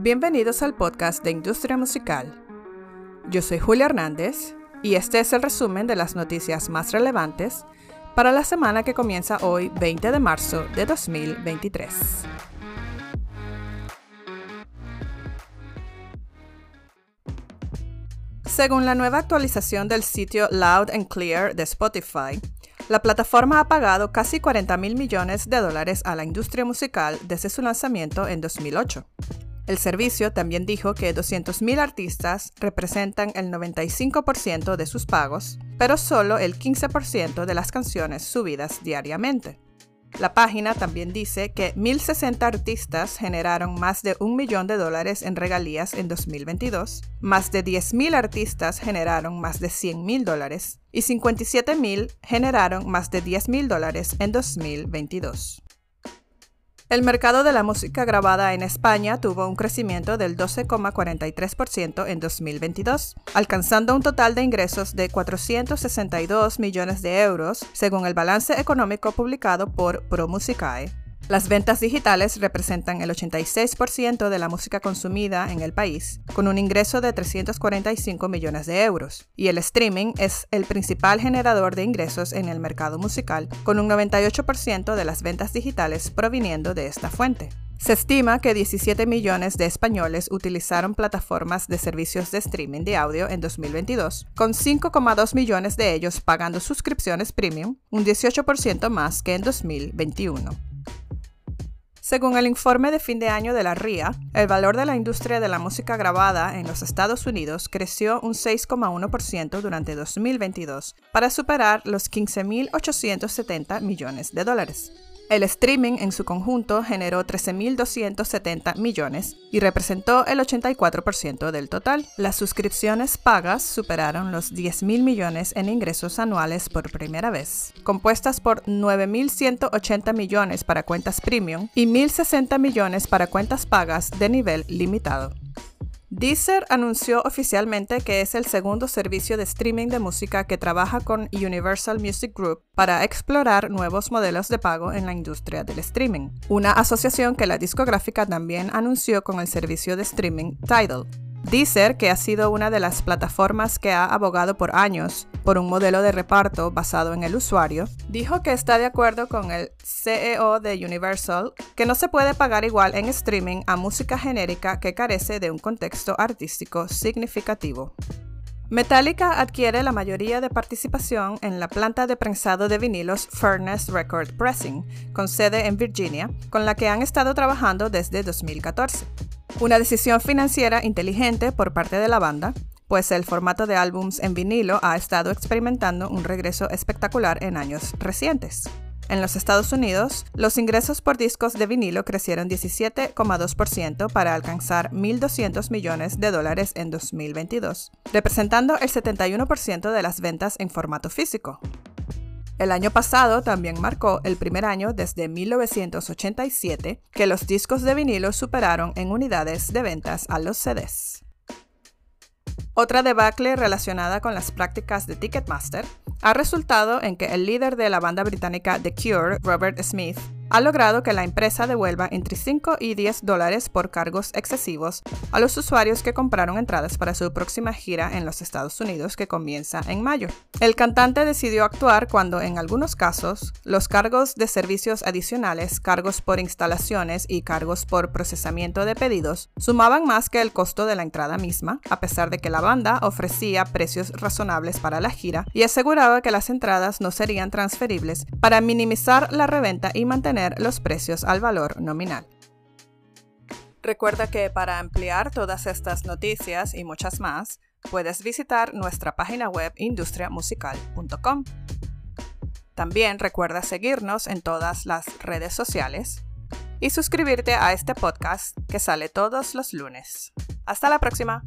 Bienvenidos al podcast de Industria Musical. Yo soy Julia Hernández y este es el resumen de las noticias más relevantes para la semana que comienza hoy 20 de marzo de 2023. Según la nueva actualización del sitio Loud and Clear de Spotify, la plataforma ha pagado casi 40 mil millones de dólares a la industria musical desde su lanzamiento en 2008. El servicio también dijo que 200.000 artistas representan el 95% de sus pagos, pero solo el 15% de las canciones subidas diariamente. La página también dice que 1.060 artistas generaron más de un millón de dólares en regalías en 2022, más de 10.000 artistas generaron más de 100.000 dólares y 57.000 generaron más de 10.000 dólares en 2022. El mercado de la música grabada en España tuvo un crecimiento del 12,43% en 2022, alcanzando un total de ingresos de 462 millones de euros, según el balance económico publicado por ProMusicae. Las ventas digitales representan el 86% de la música consumida en el país, con un ingreso de 345 millones de euros, y el streaming es el principal generador de ingresos en el mercado musical, con un 98% de las ventas digitales proviniendo de esta fuente. Se estima que 17 millones de españoles utilizaron plataformas de servicios de streaming de audio en 2022, con 5,2 millones de ellos pagando suscripciones premium, un 18% más que en 2021. Según el informe de fin de año de la RIA, el valor de la industria de la música grabada en los Estados Unidos creció un 6,1% durante 2022 para superar los 15.870 millones de dólares. El streaming en su conjunto generó 13.270 millones y representó el 84% del total. Las suscripciones pagas superaron los 10.000 millones en ingresos anuales por primera vez, compuestas por 9.180 millones para cuentas premium y 1.060 millones para cuentas pagas de nivel limitado. Deezer anunció oficialmente que es el segundo servicio de streaming de música que trabaja con Universal Music Group para explorar nuevos modelos de pago en la industria del streaming, una asociación que la discográfica también anunció con el servicio de streaming Tidal. Deezer, que ha sido una de las plataformas que ha abogado por años por un modelo de reparto basado en el usuario, dijo que está de acuerdo con el CEO de Universal que no se puede pagar igual en streaming a música genérica que carece de un contexto artístico significativo. Metallica adquiere la mayoría de participación en la planta de prensado de vinilos Furnace Record Pressing, con sede en Virginia, con la que han estado trabajando desde 2014. Una decisión financiera inteligente por parte de la banda, pues el formato de álbums en vinilo ha estado experimentando un regreso espectacular en años recientes. En los Estados Unidos, los ingresos por discos de vinilo crecieron 17,2% para alcanzar 1.200 millones de dólares en 2022, representando el 71% de las ventas en formato físico. El año pasado también marcó el primer año desde 1987 que los discos de vinilo superaron en unidades de ventas a los CDs. Otra debacle relacionada con las prácticas de Ticketmaster ha resultado en que el líder de la banda británica The Cure, Robert Smith, ha logrado que la empresa devuelva entre 5 y 10 dólares por cargos excesivos a los usuarios que compraron entradas para su próxima gira en los Estados Unidos que comienza en mayo. El cantante decidió actuar cuando en algunos casos los cargos de servicios adicionales, cargos por instalaciones y cargos por procesamiento de pedidos sumaban más que el costo de la entrada misma, a pesar de que la banda ofrecía precios razonables para la gira y aseguraba que las entradas no serían transferibles para minimizar la reventa y mantener los precios al valor nominal. Recuerda que para ampliar todas estas noticias y muchas más, puedes visitar nuestra página web industriamusical.com. También recuerda seguirnos en todas las redes sociales y suscribirte a este podcast que sale todos los lunes. Hasta la próxima.